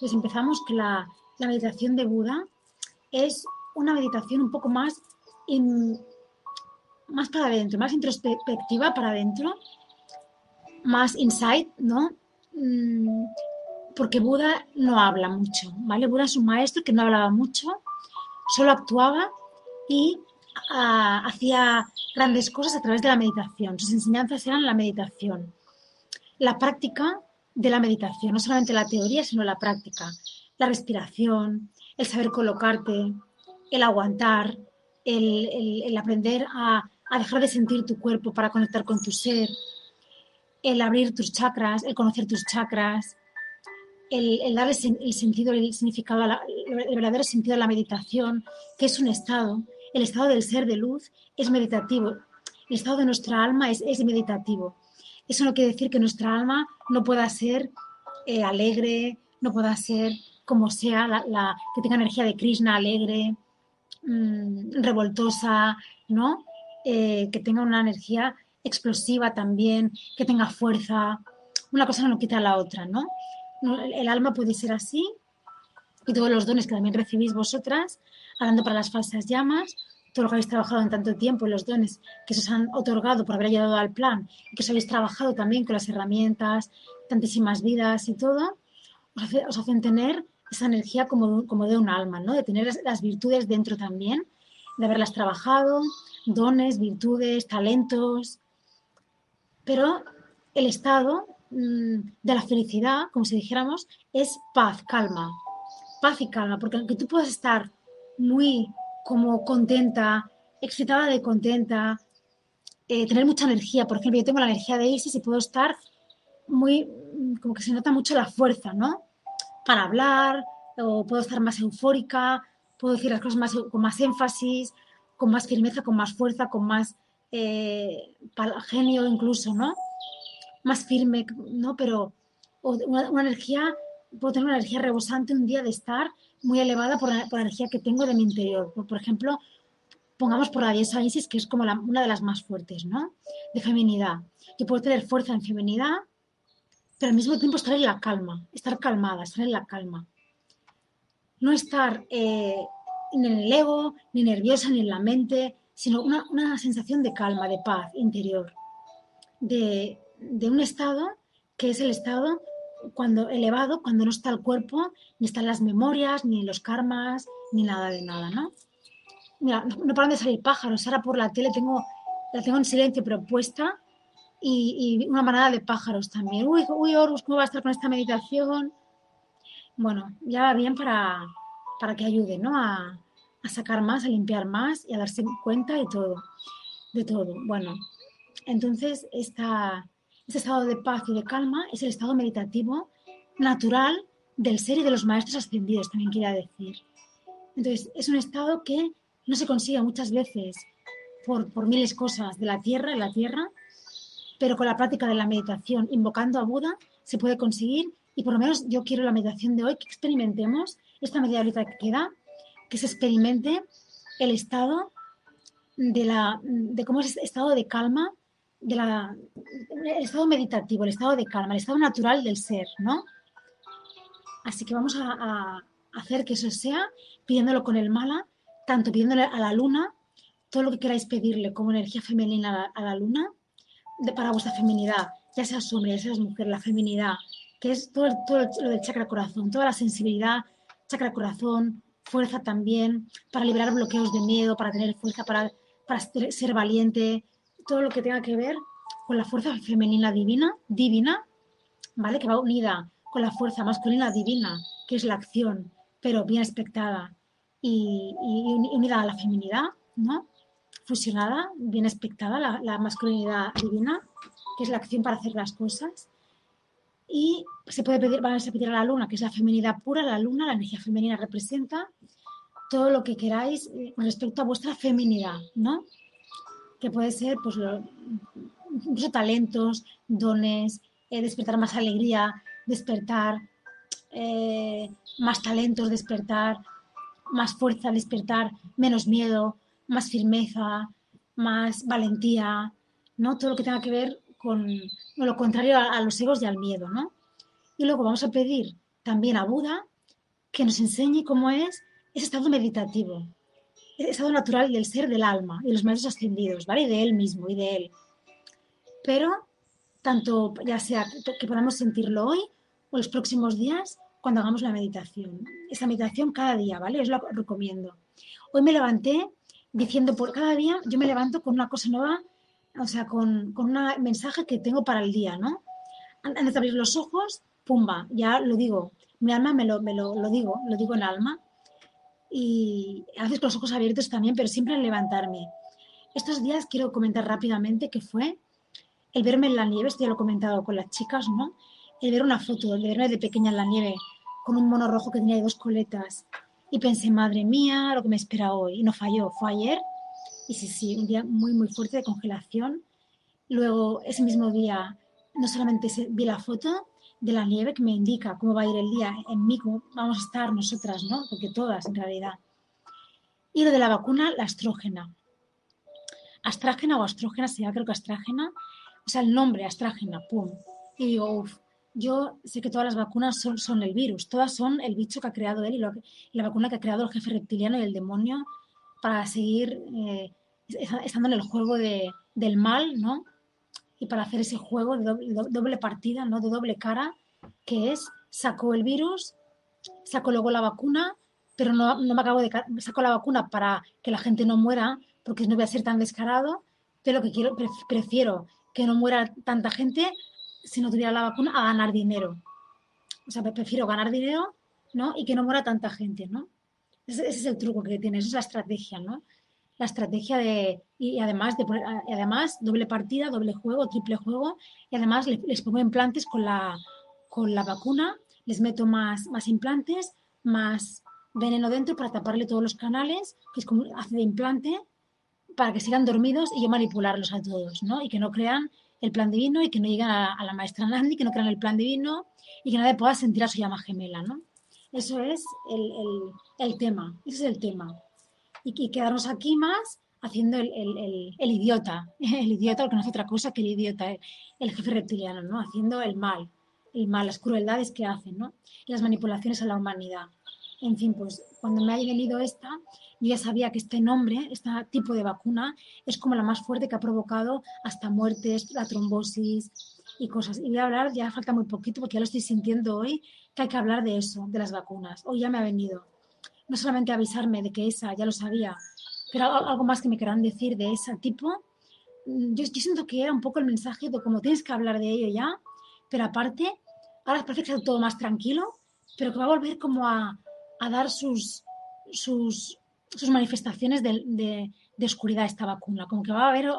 Pues empezamos que la, meditación de Buda es una meditación un poco más, más para adentro, más introspectiva para adentro, más insight, ¿no? Mm, porque Buda no habla mucho, ¿vale? Buda es un maestro que no hablaba mucho, solo actuaba y ah, hacía grandes cosas a través de la meditación. Sus enseñanzas eran la meditación, la práctica de la meditación, no solamente la teoría, sino la práctica, la respiración, el saber colocarte, el aguantar, el, aprender a, dejar de sentir tu cuerpo para conectar con tu ser, el abrir tus chakras, el conocer tus chakras, el, dar el, sentido, el significado, el verdadero sentido de la meditación, que es un estado, el estado del ser de luz es meditativo, el estado de nuestra alma es, es meditativo. Eso no quiere decir que nuestra alma no pueda ser eh, alegre, no pueda ser como sea, la, que tenga energía de Krishna alegre, mm, revoltosa, ¿no? Eh, que tenga una energía explosiva también, que tenga fuerza. Una cosa no quita la otra, ¿no? El alma puede ser así y todos los dones que también recibís vosotras, hablando para las falsas llamas, todo lo que habéis trabajado en tanto tiempo, los dones que se os han otorgado por haber ayudado al plan y que os habéis trabajado también con las herramientas, tantísimas vidas y todo, os, hacen tener esa energía como, como de un alma, ¿no? De tener las virtudes dentro también, de haberlas trabajado, dones, virtudes, talentos. Pero el estado mm, de la felicidad, como si dijéramos, es paz, calma. Paz y calma, porque aunque tú puedas estar muy como contenta, excitada de contenta, eh, tener mucha energía. Por ejemplo, yo tengo la energía de Isis y puedo estar muy, como que se nota mucho la fuerza, ¿no? Para hablar, o puedo estar más eufórica, puedo decir las cosas más, con más énfasis, con más firmeza, con más fuerza, con más eh, genio incluso, ¿no? Más firme, ¿no? Pero una, una, energía, puedo tener una energía rebosante un día de estar muy elevada por la, energía que tengo de mi interior. Por, ejemplo, pongamos por la diosa Isis, que es como una de las más fuertes, ¿no? De feminidad. Yo puedo tener fuerza en feminidad, pero al mismo tiempo estar en la calma, estar calmada, estar en la calma. No estar eh, ni en el ego, ni nerviosa, ni en la mente, sino una, una sensación de calma, de paz interior, de, de un estado que es el estado cuando elevado, cuando no está el cuerpo, ni están las memorias, ni los karmas, ni nada de nada, ¿no? Mira, no, paran de salir pájaros. Ahora por la tele tengo, la tengo en silencio, pero puesta, y, una manada de pájaros también. Uy, uy, Horus, ¿cómo va a estar con esta meditación? Bueno, ya va bien para, para que ayude, ¿no? A, a sacar más, a limpiar más y a darse cuenta de todo, de todo. Bueno, entonces esta, ese estado de paz y de calma es el estado meditativo natural del ser y de los maestros ascendidos, también quiero decir. Entonces, es un estado que no se consigue muchas veces por, por miles de cosas de la tierra, en la tierra, pero con la práctica de la meditación, invocando a Buda, se puede conseguir y por lo menos yo quiero la meditación de hoy que experimentemos esta media horita que queda, que se experimente el estado de, la, de cómo es este estado de calma el estado meditativo, el estado de calma, el estado natural del ser, ¿no? Así que vamos a, hacer que eso sea, pidiéndolo con el mala, tanto pidiéndole a la luna, todo lo que queráis pedirle como energía femenina a la, luna, de, para vuestra feminidad, ya seas hombre, ya seas mujer, la feminidad, que es todo, todo lo del chakra corazón, toda la sensibilidad, chakra corazón, fuerza también, para liberar bloqueos de miedo, para tener fuerza, para ser valiente, todo lo que tenga que ver con la fuerza femenina divina, divina, ¿vale? Que va unida con la fuerza masculina divina, que es la acción, pero bien expectada y, unida a la feminidad, ¿no? Fusionada, bien expectada, la, masculinidad divina, que es la acción para hacer las cosas. Y se puede pedir, van a pedir a la luna, que es la feminidad pura, la luna, la energía femenina representa todo lo que queráis eh, respecto a vuestra feminidad, ¿no? Que puede ser pues, incluso talentos, dones, eh, despertar más alegría, despertar eh, más talentos, despertar más fuerza, despertar menos miedo, más firmeza, más valentía, ¿no? Todo lo que tenga que ver con lo contrario a, los egos y al miedo, ¿no? Y luego vamos a pedir también a Buda que nos enseñe cómo es ese estado meditativo, estado natural del ser del alma y los maestros ascendidos, ¿vale? Y de él mismo y de él. Pero tanto ya sea que podamos sentirlo hoy o los próximos días cuando hagamos la meditación. Esa meditación cada día, ¿vale? Os lo recomiendo. Hoy me levanté diciendo por cada día, yo me levanto con una cosa nueva, o sea, con, con un mensaje que tengo para el día, ¿no? Antes de abrir los ojos, pumba, ya lo digo. Mi alma me lo, me lo, lo digo, lo digo en alma. Y a veces con los ojos abiertos también, pero siempre al levantarme. Estos días quiero comentar rápidamente que fue el verme en la nieve, esto ya lo he comentado con las chicas, ¿no? El ver una foto, el verme de pequeña en la nieve con un mono rojo que tenía dos coletas. Y pensé, madre mía, lo que me espera hoy. Y no falló, fue ayer. Y sí, sí, un día muy, muy fuerte de congelación. Luego, ese mismo día, no solamente vi la foto de la nieve que me indica cómo va a ir el día en mí, cómo vamos a estar nosotras, ¿no? Porque todas, en realidad. Y lo de la vacuna, la astrógena. Astrágena o astrógena, se llama creo que astrágena. O sea, el nombre, astrágena, pum. Y digo, uff, yo sé que todas las vacunas son, el virus, todas son el bicho que ha creado él y, lo, la vacuna que ha creado el jefe reptiliano y el demonio para seguir eh, estando en el juego de, del mal, ¿no? Y para hacer ese juego de doble, partida, ¿no? De doble cara, que es sacó el virus, sacó luego la vacuna, pero no, no me acabo de... Sacó la vacuna para que la gente no muera, porque no voy a ser tan descarado, pero que quiero, prefiero que no muera tanta gente si no tuviera la vacuna, a ganar dinero. O sea, prefiero ganar dinero, ¿no? Y que no muera tanta gente, ¿no? Ese, es el truco que tiene, esa es la estrategia, ¿no? La estrategia de, y además, de además, doble partida, doble juego, triple juego, y además les, pongo implantes con la, con la vacuna, les meto más, más implantes, más veneno dentro para taparle todos los canales, que es como hace de implante, para que sigan dormidos y yo manipularlos a todos, ¿no? Y que no crean el plan divino y que no lleguen a, la maestra Nandi, que no crean el plan divino y que nadie pueda sentir a su llama gemela, ¿no? Eso es el, tema, ese es el tema. Y, quedarnos aquí más haciendo el, idiota, el idiota, que no hace otra cosa que el idiota, el, jefe reptiliano, ¿no? Haciendo el mal, el mal, las crueldades que hacen, ¿no? Y las manipulaciones a la humanidad. En fin, pues cuando me haya leído esta, yo ya sabía que este nombre, este tipo de vacuna, es como la más fuerte que ha provocado hasta muertes, la trombosis y cosas. Y voy a hablar, ya falta muy poquito porque ya lo estoy sintiendo hoy, que hay que hablar de eso, de las vacunas. Hoy ya me ha venido. No solamente avisarme de que esa ya lo sabía, pero algo más que me quieran decir de ese tipo. Yo, yo siento que era un poco el mensaje de cómo tienes que hablar de ello ya, pero aparte, ahora parece que está todo más tranquilo, pero que va a volver como a, a dar sus, sus, sus manifestaciones de, de, oscuridad esta vacuna, como que va a haber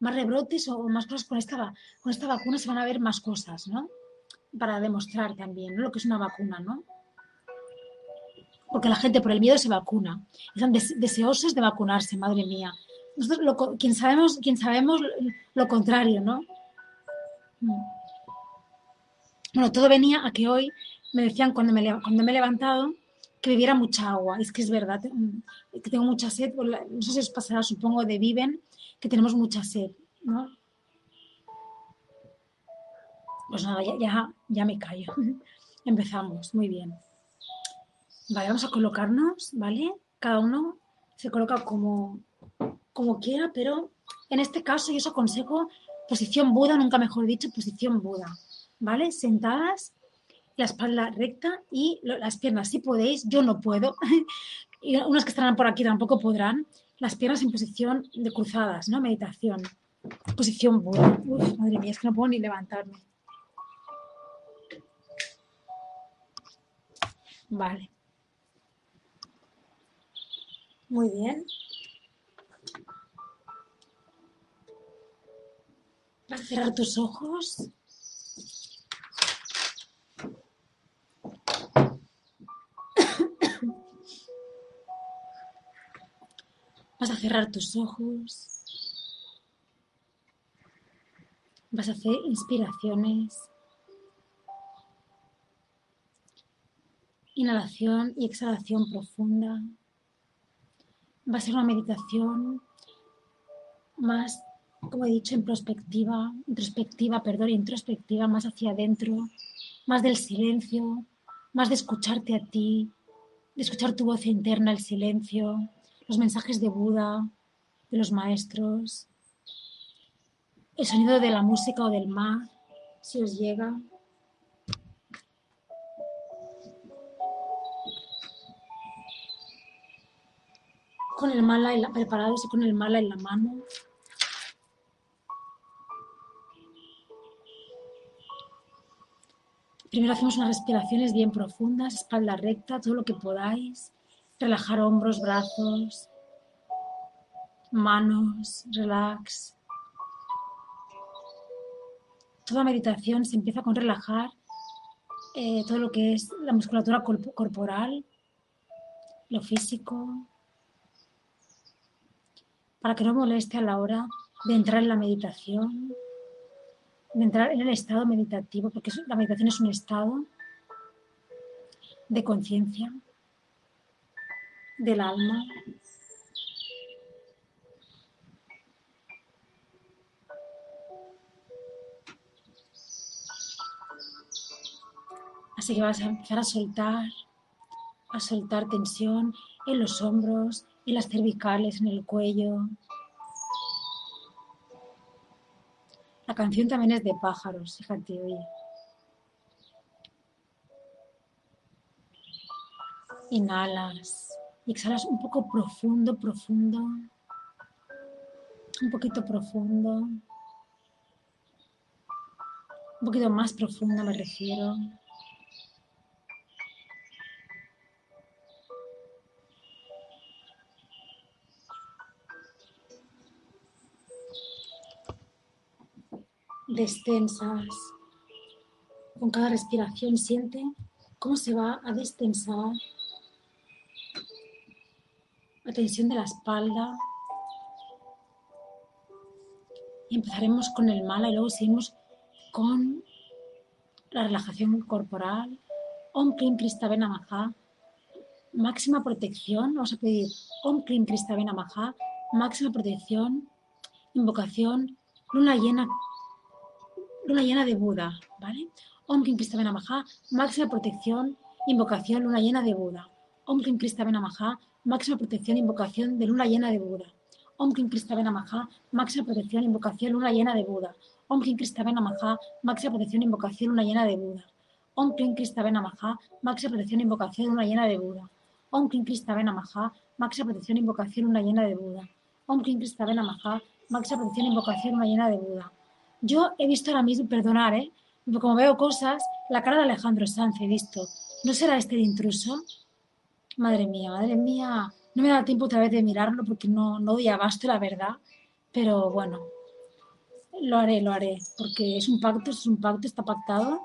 más rebrotes o más cosas con esta, con esta vacuna, se van a ver más cosas, ¿no? Para demostrar también lo que es una vacuna, ¿no? Porque la gente por el miedo se vacuna, están deseosos de vacunarse, madre mía. Nosotros, lo, quien, sabemos, quien sabemos lo contrario, ¿no? Mm. Bueno, todo venía a que hoy me decían cuando me, cuando me he levantado, que bebiera mucha agua. Es que es verdad, mm, que tengo mucha sed. No sé si os pasará, supongo, de Viven, que tenemos mucha sed, ¿no? Pues nada, ya, ya, me callo. Empezamos, muy bien. Vale, vamos a colocarnos, ¿vale? Cada uno se coloca como, como quiera, pero en este caso yo os aconsejo posición Buda, nunca mejor dicho, posición Buda, ¿vale? Sentadas la espalda recta y las piernas, si podéis, yo no puedo, y unas que estarán por aquí tampoco podrán, las piernas en posición de cruzadas, ¿no? Meditación. Posición buena. Uf, madre mía, es que no puedo ni levantarme. Vale. Muy bien. Vas a cerrar tus ojos. Vas a cerrar tus ojos. Vas a hacer inspiraciones. Inhalación y exhalación profunda. Va a ser una meditación más, como he dicho, en introspectiva, perdón, introspectiva, más hacia adentro, más del silencio, más de escucharte a ti, de escuchar tu voz interna, el silencio, los mensajes de Buda, de los maestros, el sonido de la música o del mar, si os llega. Con el mala preparados y con el mala en la mano. Primero hacemos unas respiraciones bien profundas, espalda recta, todo lo que podáis. Relajar hombros, brazos, manos, relax. Toda meditación se empieza con relajar eh, todo lo que es la musculatura corporal, lo físico, para que no moleste a la hora de entrar en la meditación de entrar en el estado meditativo, porque la meditación es un estado de conciencia del alma. Así que vas a empezar a soltar, a soltar tensión en los hombros, en las cervicales, en el cuello, La canción también es de pájaros, fíjate, oye. Inhalas y exhalas un poco profundo, profundo. Un poquito profundo. Un poquito más profundo me refiero. Destensas. Con cada respiración siente cómo se va a destensar la tensión de la espalda. Y empezaremos con el mala y luego seguimos con la relajación corporal. Om Klim Kristavena Maha. Máxima protección. Vamos a pedir Om Klim Kristavena Maha. Máxima protección. Invocación. Luna llena luna llena de Buda, ¿vale? Om Kim Krista Maha, máxima protección, invocación, luna llena de Buda. Om Kim Krista Maha, máxima protección, invocación de luna llena de Buda. Om Kim Krista Maha, máxima protección, invocación, luna llena de Buda. Om Kim Krista Maha, máxima protección, invocación, luna llena de Buda. Om Kim Krista Maha, máxima protección, invocación, luna llena de Buda. Om Kim Krista Maha, máxima protección, invocación, luna llena de Buda. Om Kim Krista Maha, máxima protección, invocación, luna llena de Buda. Yo he visto ahora mismo, perdonar, ¿eh? como veo cosas, la cara de Alejandro Sanz he visto. ¿No será este de intruso? Madre mía, madre mía. No me da tiempo otra vez de mirarlo porque no, no doy abasto, la verdad. Pero bueno, lo haré, lo haré. Porque es un pacto, es un pacto, está pactado.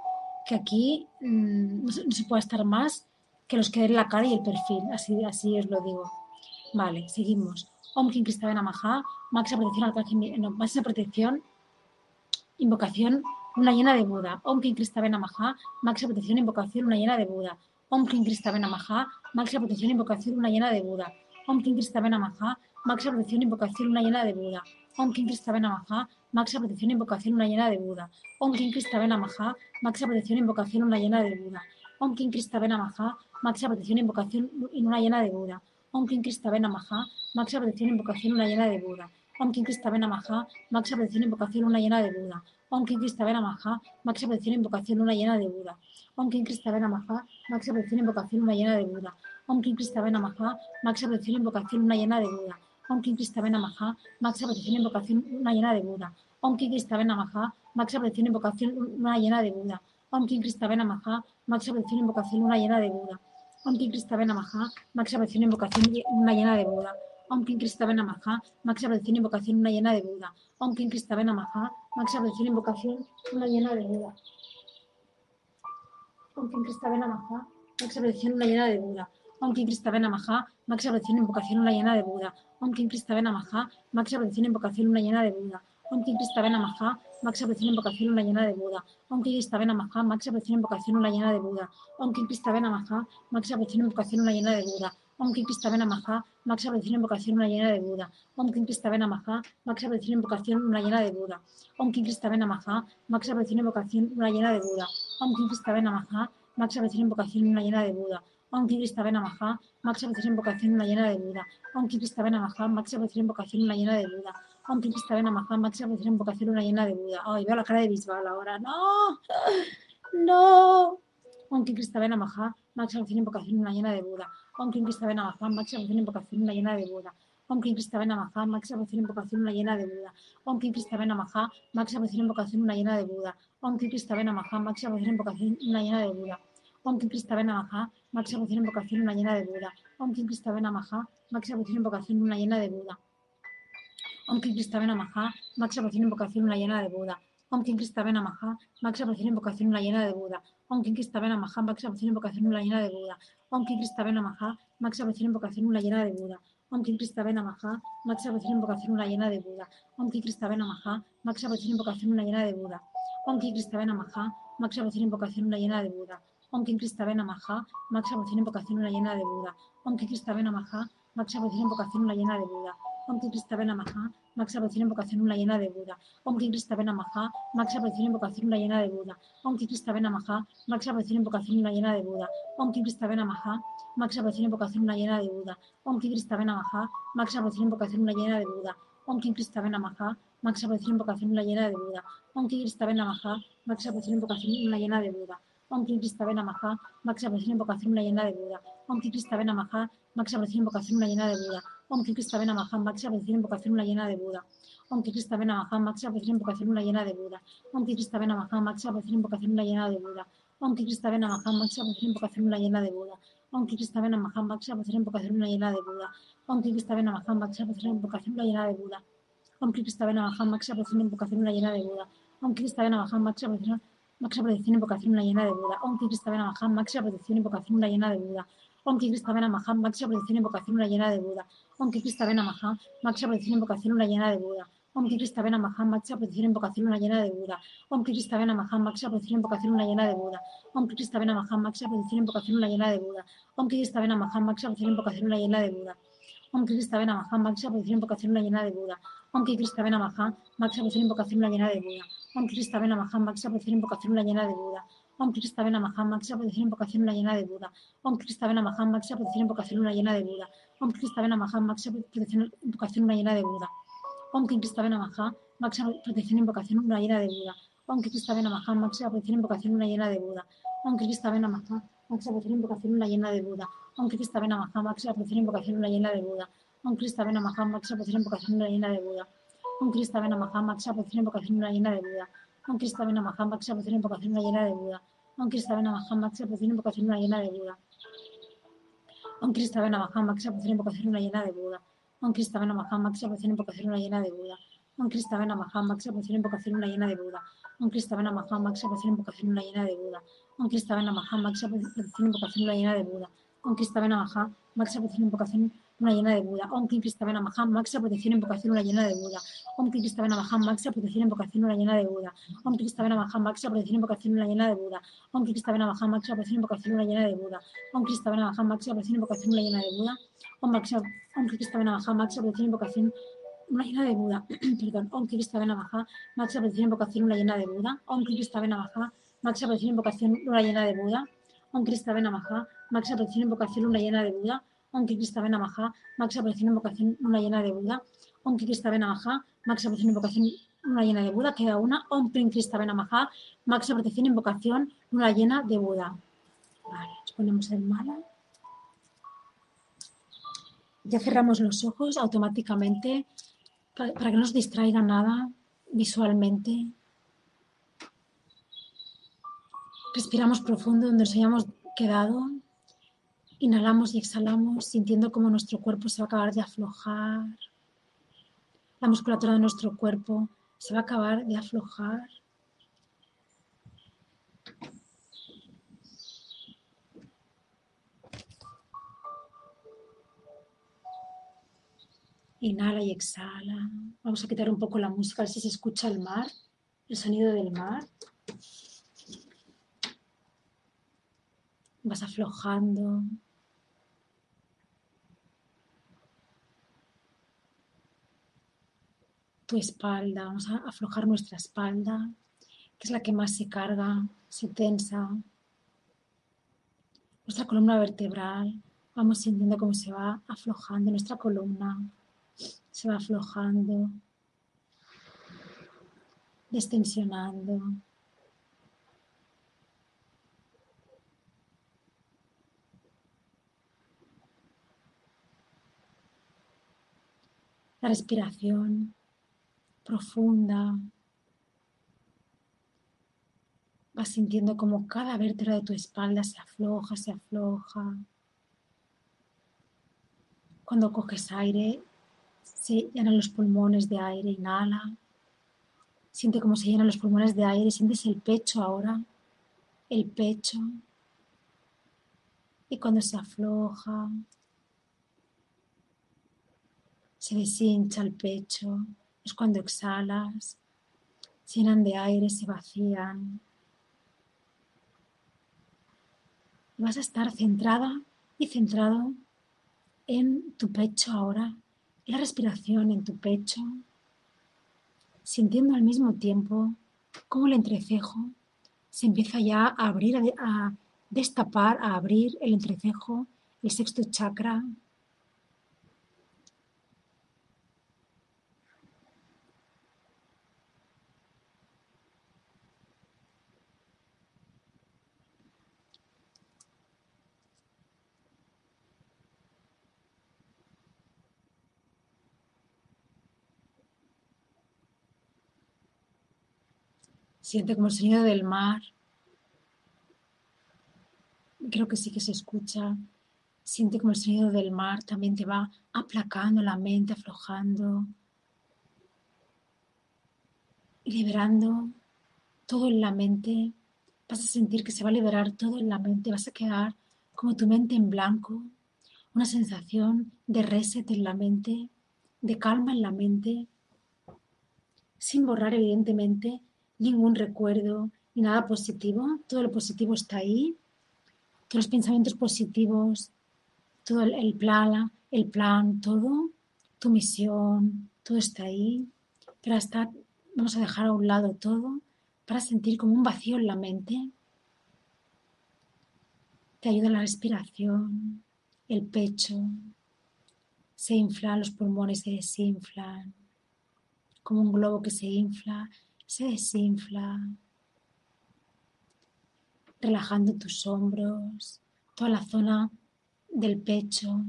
Que aquí mm, no, se, puede estar más que los que den la cara y el perfil. Así, así os lo digo. Vale, seguimos. Om Kim Cristabena Maha, máxima protección, no, protección Invocación, una llena de Buda. Om Kim Kristavena Maha, máxima protección, invocación, una llena de Buda. Om Kim Kristavena Maha, máxima protección, invocación, una llena de Buda. Om Kim Kristavena Maha, máxima protección, invocación, una llena de Buda. Om Kim Kristavena Maha, máxima protección, invocación, una llena de Buda. Om Kim Kristavena Maha, máxima protección, invocación, una llena de Buda. Om Kim Kristavena Maha, máxima protección, invocación, una llena de Buda. Om Kim máxima protección, invocación, una llena de Buda. Om Kristavena Maha, máxima protección, invocación, una llena de Buda. Om Kim Kristavena Maha, máxima protección, invocación, una llena de Buda. Om Kim Kristavena Maha, máxima protección, invocación, una llena de Buda. Om Kim Kristavena Maha, máxima protección, invocación, una llena de Buda. Om Kim Kristavena Maha, máxima protección, invocación, una llena de Buda. Om Kim Kristavena Maha, máxima protección, invocación, una llena de Buda. Om Kim Kristavena Maha, máxima protección, invocación, una llena de Buda. Om Kim Kristavena Maha, máxima protección, invocación, una llena de Buda. Om Kim Kristavena Maha, máxima protección, invocación, una llena de Buda. Om Kim Kristavena Maha, máxima protección, invocación, una llena de Buda. Om Kim Kristavena Maha, máxima protección, una llena de Buda. Om Kim Kristavena Maha, máxima protección, invocación, una llena de Buda. Om Kim Kristavena Maha, máxima protección, invocación, una llena de Buda. Om Kim Kristavena Maha, máxima protección, invocación, una llena de Buda. Om Kim Kristavena Maha, máxima protección, invocación, una llena de Buda. Om Kim Kristavena Maha, máxima protección, invocación, una llena de Buda. Om Kim Kristavena Maha, máxima protección invocación una llena de Buda. Om Kim Kristavena Maha, máxima protección invocación una llena de Buda. Om Kim Kristavena Maha, máxima protección invocación una llena de Buda. Om Kim Kristavena Maha, Max a invocación una llena de Buda. Om Kim Krista Namaha, Max a invocación una llena de Buda. Om Kim Krista Namaha, Max a invocación una llena de Buda. Om Kim Krista Namaha, Max a invocación una llena de Buda. Ay, veo la cara de Bisbal ahora. No, no. Om Kim Krista Namaha, Max a invocación una llena de Buda. Om Kim Krista Namaha, Max a invocación una llena de Buda. Om Kim Krista Namaha, Max a invocación una llena de Buda. Om Kim Krista Namaha, Max a invocación una llena de Buda. Om Kim Krista Namaha, Max a invocación una llena de Buda. Om Kim Krista Namaha, Max a invocación una llena de Buda. Om Kim Krista Namaha, Max a invocación una llena de Buda. Om Kim Krista Namaha, Max a invocación una llena de Buda. Om Kim Krista Namaha, Max a invocación una llena de Buda. Om Kim Krista Namaha, Max a invocación una llena de Buda. Om Kim Krista Namaha, Max a invocación una llena de Buda. Om Kim Krista Namaha, Max a invocación una llena de Buda. Om Kim Krista Namaha, Max a invocación una llena de Buda. Om Kim Krista Namaha, Max a invocación una llena de Buda. Om Kim Krista Namaha, Max a invocación una llena de Buda. Om Kim Krista Namaha, Max a invocación una llena de Buda. Om Kim Krista Namaha, Max invocación una llena de Buda. Om Kim Krista Namaha, Max a invocación una llena de Buda. Om Kim Krista Namaha, Max a invocación una llena de Buda. Om Kim Krista Namaha, Max a invocación una llena de Buda. Om Kim Krista Namaha, Max a invocación una llena de Buda. Om Kim Krista Namaha, Max a invocación una llena de Buda. Om Kim Krista Namaha, Max a invocación una llena de Buda. Om Kim Krista Namaha, Max a invocación una llena de Buda. Om Max invocación una llena de Buda. Om Kim Krista Namaha, Max a invocación una llena de Buda. Om Kim Krista Namaha, Max a invocación una llena de Buda. Om Kim Krista Namaha, Max a invocación una llena de Buda. Om Kim Krista Namaha, Max a invocación una llena de Buda. Om Kim Krista Namaha, Max a invocación una llena de Buda. Om Kim Krista Namaha, Max a invocación una llena de Buda. Om Kim Krista Namaha, Max a invocación una llena de Buda. Om Kim Krista Namaha, Max a Max protección invocación una llena de Buda. Om Kim Krista Namaha, Max protección invocación una llena de Buda. Om Kim Krista Namaha, Max protección invocación una llena de Buda. Om Kim Krista Namaha, Max protección invocación una llena de Buda. Om Kim Krista Namaha, Max protección invocación una llena de Buda. Om Kim Krista Namaha, Max protección invocación una llena de Buda. Om Kim Krista Namaha, Max protección invocación una llena de Buda. Om Kim Krista Namaha, Max protección invocación una llena de Buda. Om Kim Krista Namaha, Max protección invocación una llena de Buda. Om Kim Krista Namaha, Max protección invocación una llena de Buda. Om Krista Namaha, Max protección invocación una llena de Buda. Om Krista Namaha, Max protección invocación una llena de Buda. Om Krista Namaha, Max protección invocación una llena de Buda. Om Krista Namaha, Max protección invocación una llena de Buda. Om Krista Namaha, Max protección invocación una llena de Buda. Om Krista Namaha, Max protección invocación una llena de Buda. Om Krista Namaha, Max protección invocación una llena de Buda. Om Krista Namaha, Max protección invocación una llena de Buda. Om Krista Namaha, Max protección invocación una llena de Buda. Om Krista Namaha, Max protección invocación una llena de Buda. Om Krista Namaha, Max protección invocación una llena de Buda. Om Krista Namaha, Max protección invocación una llena de Buda. Om Krista Namaha, Max protección invocación una llena de Buda. Om Krista Namaha, Max protección invocación una llena de Buda. Om Krista Namaha, Max protección invocación una llena de Buda. Om Krista Namaha, Max protección invocación una llena de Buda. Om Krista Namaha, Max protección invocación una llena de Buda. Om Krista Namaha, Max protección invocación una llena de Buda. Om Kim Krista Namaha, Max protección invocación una llena de Buda. Om Kim Krista Namaha, Max protección invocación una llena de Buda. Om Krista Namaha, Max protección invocación una llena de Buda. Om Krista Namaha, Max protección invocación una llena de Buda. Om Krista Namaha, Max protección invocación una llena de Buda. Om Max Om Krista Namaha, Max protección invocación una llena de Buda. Perdón. Om Krista Namaha, Max protección invocación una llena de Buda. Om Krista Namaha, Max protección invocación una llena de Buda. Om Krista Namaha, Max protección invocación una llena de Buda. Om Krista Namaha, Max protección invocación una llena de Buda. Om Krista Namaha, Max protección invocación una llena de Buda. Queda una. Om Krista Namaha, Max protección invocación una llena de Buda. Vale, ponemos el mala. Ya cerramos los ojos automáticamente para que no nos distraiga nada visualmente. Respiramos profundo donde nos hayamos quedado. Inhalamos y exhalamos sintiendo cómo nuestro cuerpo se va a acabar de aflojar. La musculatura de nuestro cuerpo se va a acabar de aflojar. Inhala y exhala. Vamos a quitar un poco la música, a ver si se escucha el mar, el sonido del mar. Vas aflojando. Tu espalda, vamos a aflojar nuestra espalda, que es la que más se carga, se tensa. nuestra columna vertebral. Vamos sintiendo cómo se va aflojando nuestra columna, se va aflojando, destensionando. La respiración profunda. Vas sintiendo como cada vértebra de tu espalda se afloja, se afloja. Cuando coges aire, se llenan los pulmones de aire, inhala. Siente cómo se llenan los pulmones de aire, sientes el pecho ahora, el pecho. Y cuando se afloja, se deshincha el pecho, es cuando exhalas, llenan de aire, se vacían. vas a estar centrada y centrado en tu pecho ahora, la respiración en tu pecho, sintiendo al mismo tiempo cómo el entrecejo se empieza ya a abrir, a destapar, a abrir el entrecejo, el sexto chakra, Siente como el sonido del mar. Creo que sí que se escucha. Siente como el sonido del mar también te va aplacando la mente, aflojando, liberando todo en la mente. Vas a sentir que se va a liberar todo en la mente. Vas a quedar como tu mente en blanco. Una sensación de reset en la mente, de calma en la mente, sin borrar evidentemente ningún recuerdo ni nada positivo. Todo lo positivo está ahí. Todos los pensamientos positivos, todo el, plan, el plan, todo, tu misión, todo está ahí. Pero hasta vamos a dejar a un lado todo para sentir como un vacío en la mente. Te ayuda la respiración, el pecho, se inflan, los pulmones se desinflan, como un globo que se infla se desinfla, relajando tus hombros, toda la zona del pecho,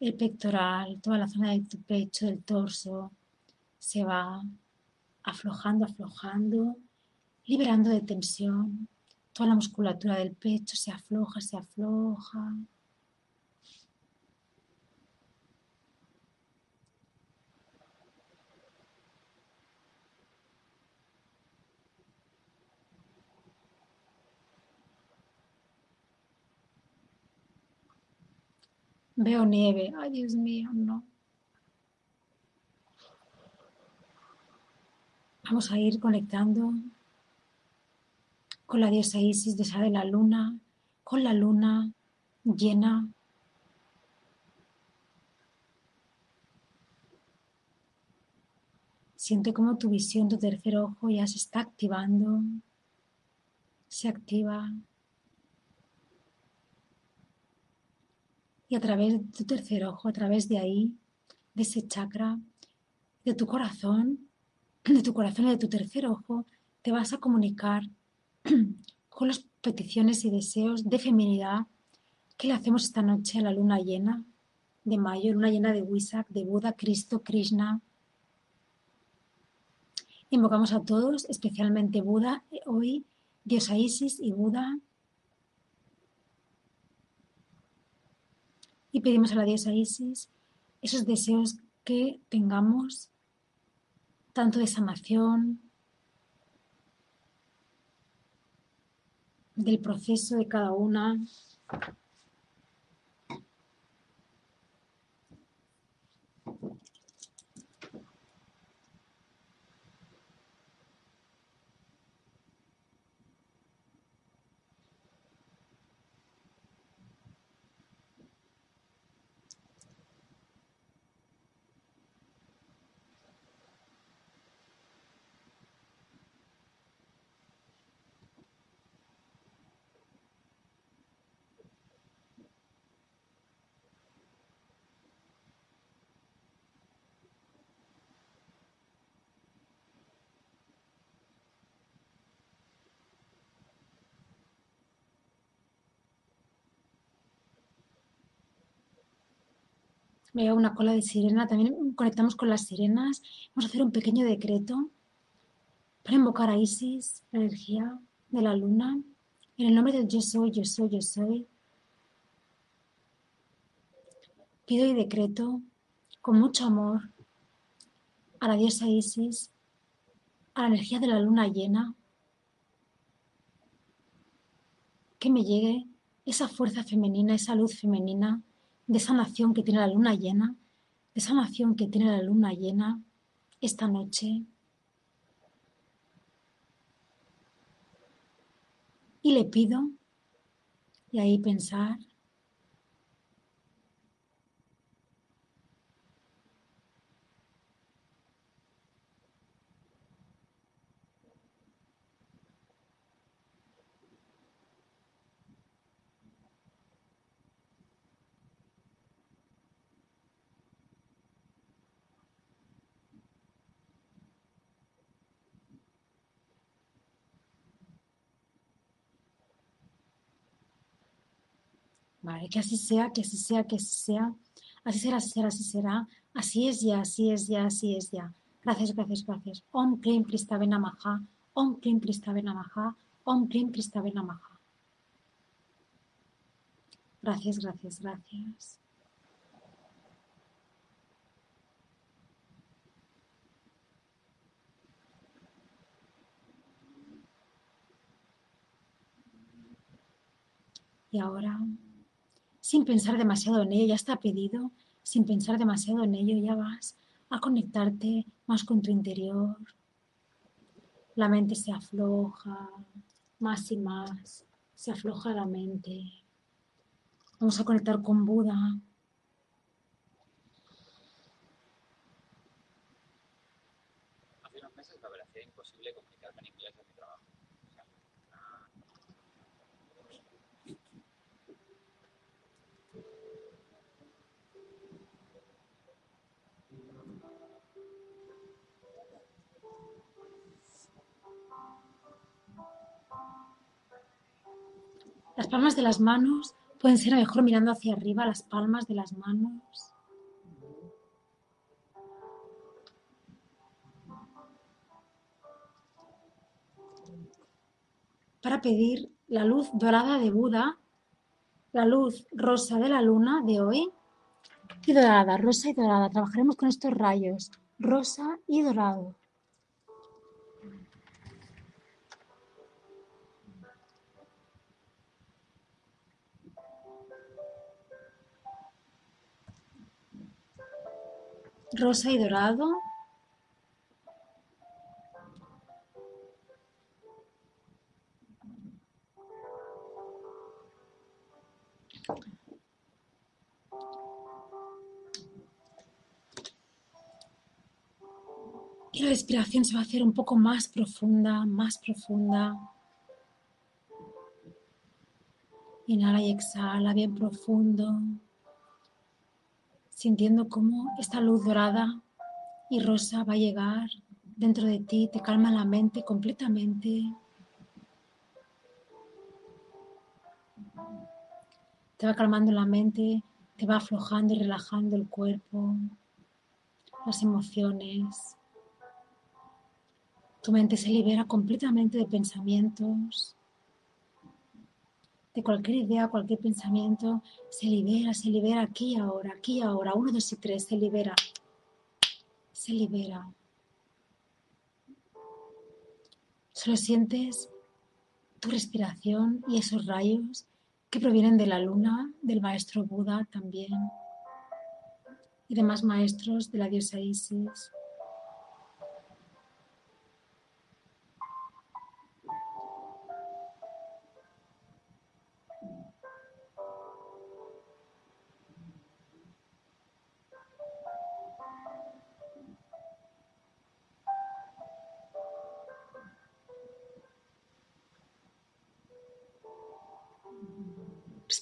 el pectoral, toda la zona de tu pecho, del torso, se va aflojando, aflojando, liberando de tensión. Toda la musculatura del pecho se afloja, se afloja. Veo nieve. Ay, Dios mío, no. Vamos a ir conectando con la diosa Isis, diosa de la luna, con la luna llena. Siente como tu visión, tu tercer ojo ya se está activando, se activa. Y a través de tu tercer ojo, a través de ahí, de ese chakra, de tu corazón, de tu corazón y de tu tercer ojo, te vas a comunicar con las peticiones y deseos de feminidad que le hacemos esta noche a la luna llena de mayo, luna llena de Wisak, de Buda, Cristo, Krishna. Invocamos a todos, especialmente Buda, hoy, diosa Isis y Buda, y pedimos a la diosa Isis esos deseos que tengamos, tanto de sanación, del proceso de cada una, Veo una cola de sirena. También conectamos con las sirenas. Vamos a hacer un pequeño decreto para invocar a Isis, la energía de la luna. En el nombre del yo soy, yo soy, yo soy. Pido y decreto con mucho amor a la diosa Isis, a la energía de la luna llena, que me llegue esa fuerza femenina, esa luz femenina de esa nación que tiene la luna llena, de esa nación que tiene la luna llena esta noche. Y le pido, y ahí pensar, que así sea, que así sea, que así sea. Así será, así será, así será. Así es ya, así es ya, así es ya. Gracias, gracias, gracias. Om Klim Kristavena Maha. Om Klim Kristavena Maha. Om Klim Kristavena Maha. Gracias, gracias, gracias. Y ahora sin pensar demasiado en ello, ya está pedido, sin pensar demasiado en ello, ya vas a conectarte más con tu interior. La mente se afloja más y más, se afloja la mente. Vamos a conectar con Buda. Hace unos meses me imposible Las palmas de las manos pueden ser mejor mirando hacia arriba, las palmas de las manos. Para pedir la luz dorada de Buda, la luz rosa de la luna de hoy y dorada, rosa y dorada. Trabajaremos con estos rayos, rosa y dorado. Rosa y dorado. Y la respiración se va a hacer un poco más profunda, más profunda. Inhala y exhala bien profundo sintiendo cómo esta luz dorada y rosa va a llegar dentro de ti, te calma la mente completamente. Te va calmando la mente, te va aflojando y relajando el cuerpo, las emociones. Tu mente se libera completamente de pensamientos de cualquier idea, cualquier pensamiento, se libera, se libera aquí y ahora, aquí y ahora, uno, dos y tres, se libera, se libera. Solo sientes tu respiración y esos rayos que provienen de la luna, del maestro Buda también y demás maestros de la diosa Isis.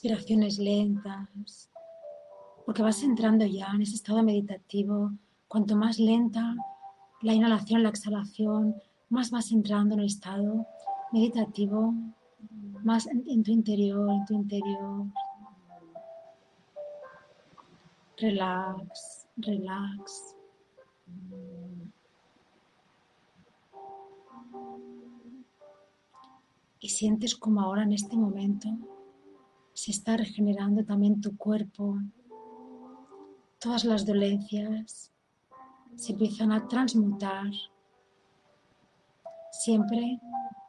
Respiraciones lentas, porque vas entrando ya en ese estado meditativo. Cuanto más lenta la inhalación, la exhalación, más vas entrando en el estado meditativo, más en, tu interior, en tu interior. Relax, relax. Y sientes como ahora en este momento se está regenerando también tu cuerpo. Todas las dolencias se empiezan a transmutar. Siempre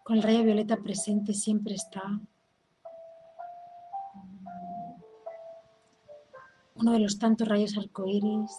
con el rayo violeta presente, siempre está. Uno de los tantos rayos arcoíris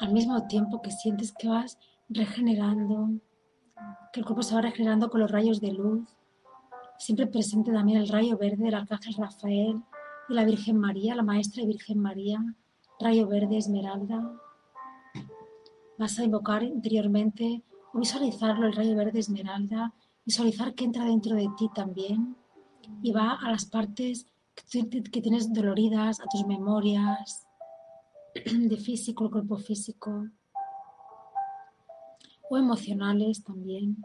al mismo tiempo que sientes que vas regenerando, que el cuerpo se va regenerando con los rayos de luz, siempre presente también el rayo verde del Arcángel Rafael y la Virgen María, la Maestra y Virgen María, rayo verde esmeralda. Vas a invocar interiormente o visualizarlo, el rayo verde esmeralda, visualizar que entra dentro de ti también y va a las partes que tienes doloridas, a tus memorias, de físico, el cuerpo físico, o emocionales también.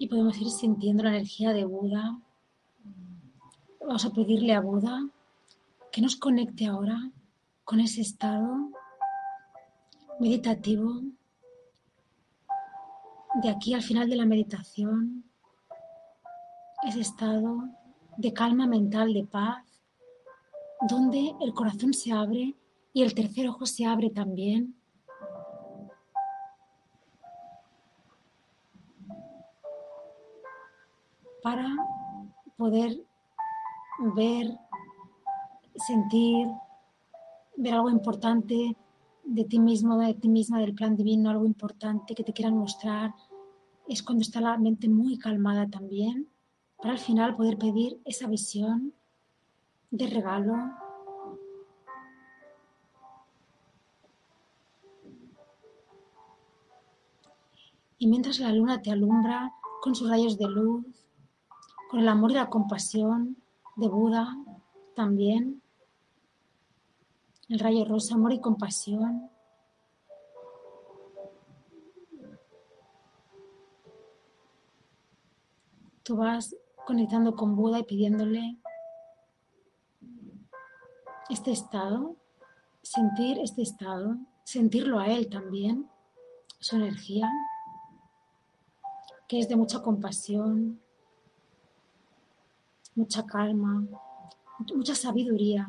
Y podemos ir sintiendo la energía de Buda. Vamos a pedirle a Buda que nos conecte ahora con ese estado meditativo de aquí al final de la meditación, ese estado de calma mental, de paz, donde el corazón se abre y el tercer ojo se abre también para poder ver, sentir, ver algo importante de ti mismo, de ti misma, del plan divino, algo importante que te quieran mostrar. Es cuando está la mente muy calmada también, para al final poder pedir esa visión de regalo. Y mientras la luna te alumbra con sus rayos de luz, con el amor y la compasión de Buda también. El rayo rosa, amor y compasión. Tú vas conectando con Buda y pidiéndole este estado, sentir este estado, sentirlo a él también, su energía, que es de mucha compasión, mucha calma, mucha sabiduría.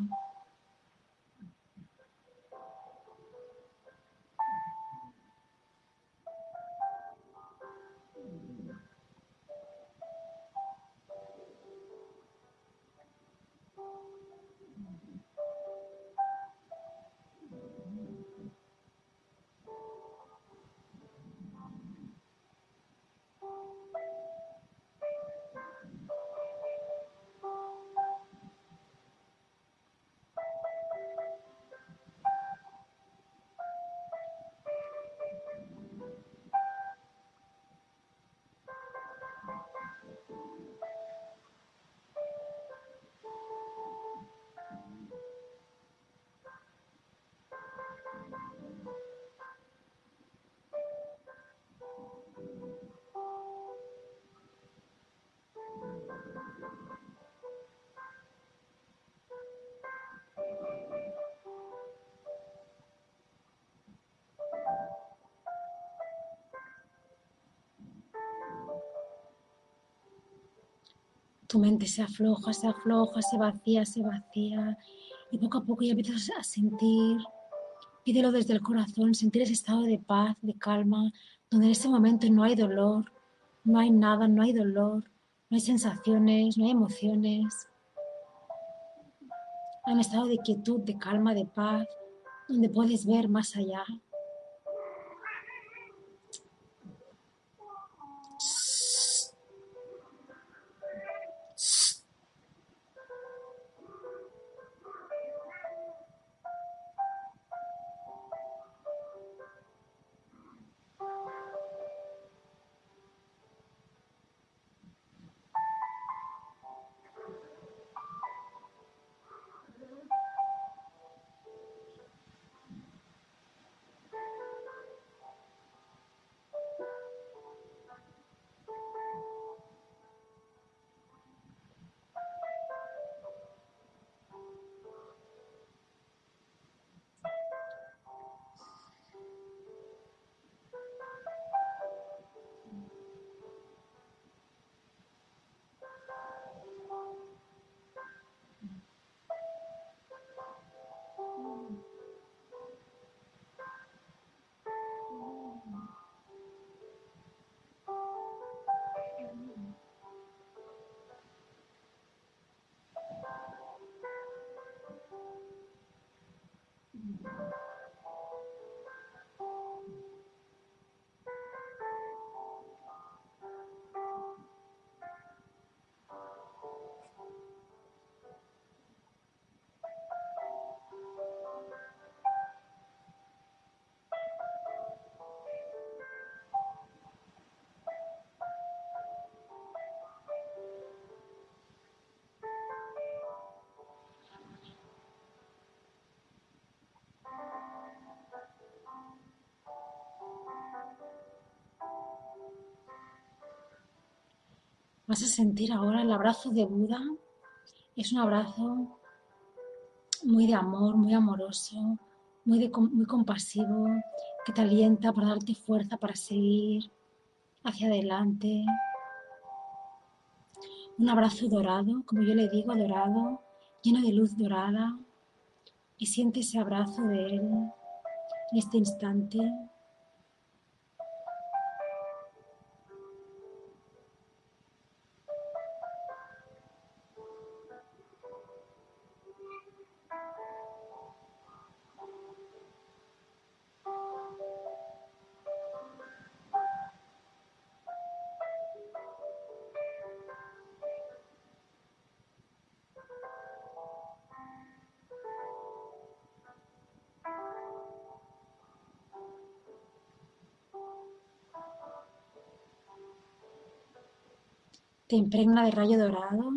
Tu mente se afloja, se afloja, se vacía, se vacía. Y poco a poco ya empiezas a sentir, pídelo desde el corazón, sentir ese estado de paz, de calma, donde en ese momento no hay dolor, no hay nada, no hay dolor, no hay sensaciones, no hay emociones. Hay un estado de quietud, de calma, de paz, donde puedes ver más allá. Vas a sentir ahora el abrazo de Buda. Es un abrazo muy de amor, muy amoroso, muy, muy compasivo, que te alienta para darte fuerza para seguir hacia adelante. Un abrazo dorado, como yo le digo, dorado, lleno de luz dorada. Y siente ese abrazo de él en este instante. Te impregna de rayo dorado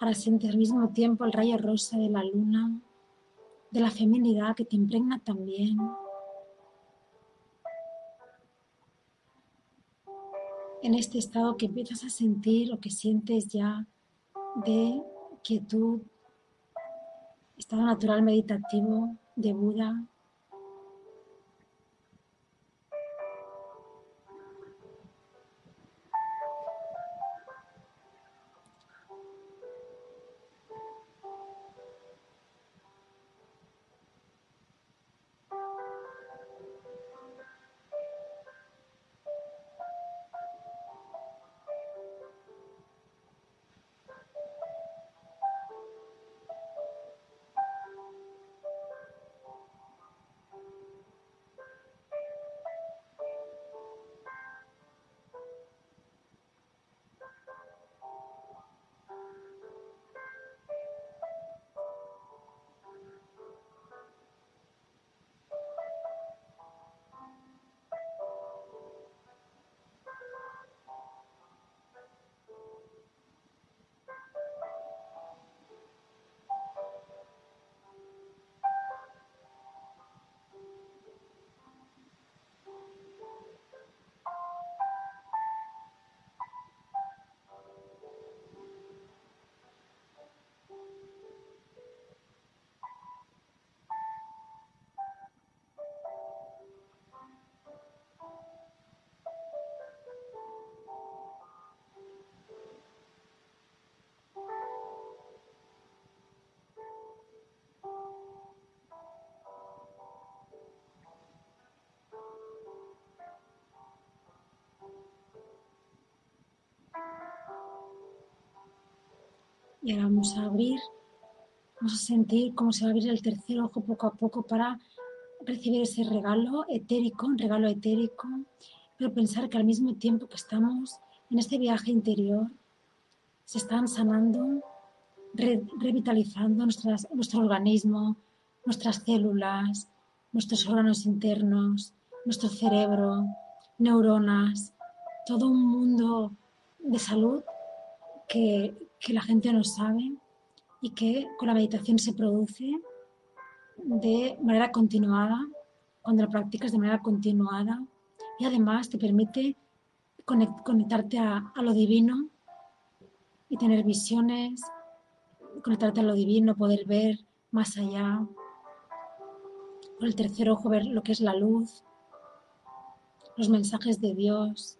para sentir al mismo tiempo el rayo rosa de la luna, de la feminidad que te impregna también. En este estado que empiezas a sentir o que sientes ya de quietud, estado natural meditativo de Buda, Y ahora vamos a abrir, vamos a sentir cómo se va a abrir el tercer ojo poco a poco para recibir ese regalo etérico, un regalo etérico, pero pensar que al mismo tiempo que estamos en este viaje interior, se están sanando, revitalizando nuestro organismo, nuestras células, nuestros órganos internos, nuestro cerebro, neuronas, todo un mundo de salud que, la gente no sabe y que con la meditación se produce de manera continuada, cuando la practicas de manera continuada. Y además te permite conectarte a, a lo divino y tener visiones, conectarte a lo divino, poder ver más allá, con el tercer ojo ver lo que es la luz, los mensajes de Dios,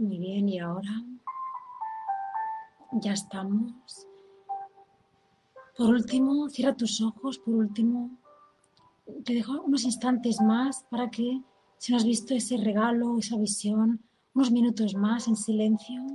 Muy bien, y ahora ya estamos. Por último, cierra tus ojos. Por último, te dejo unos instantes más para que, si no has visto ese regalo, esa visión, unos minutos más en silencio.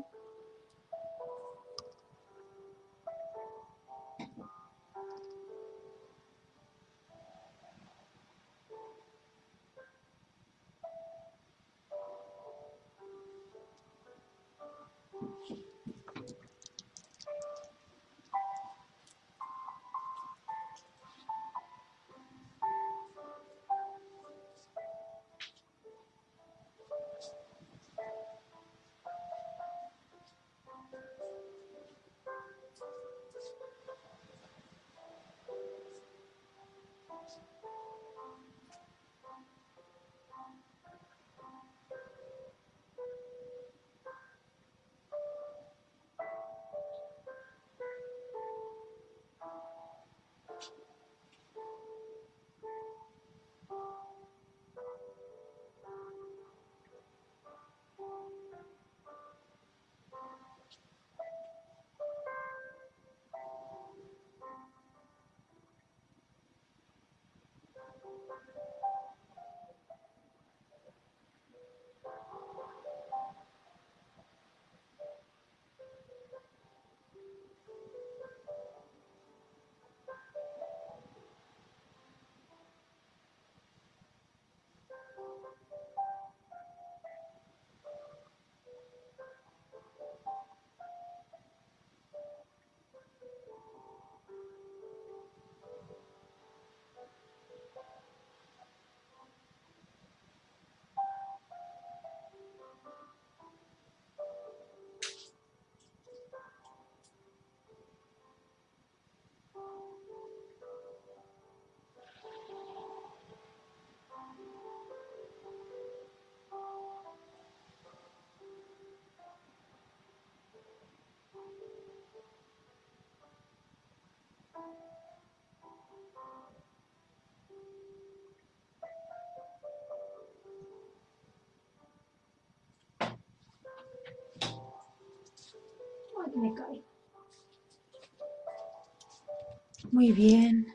Muy bien.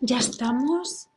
Ya estamos.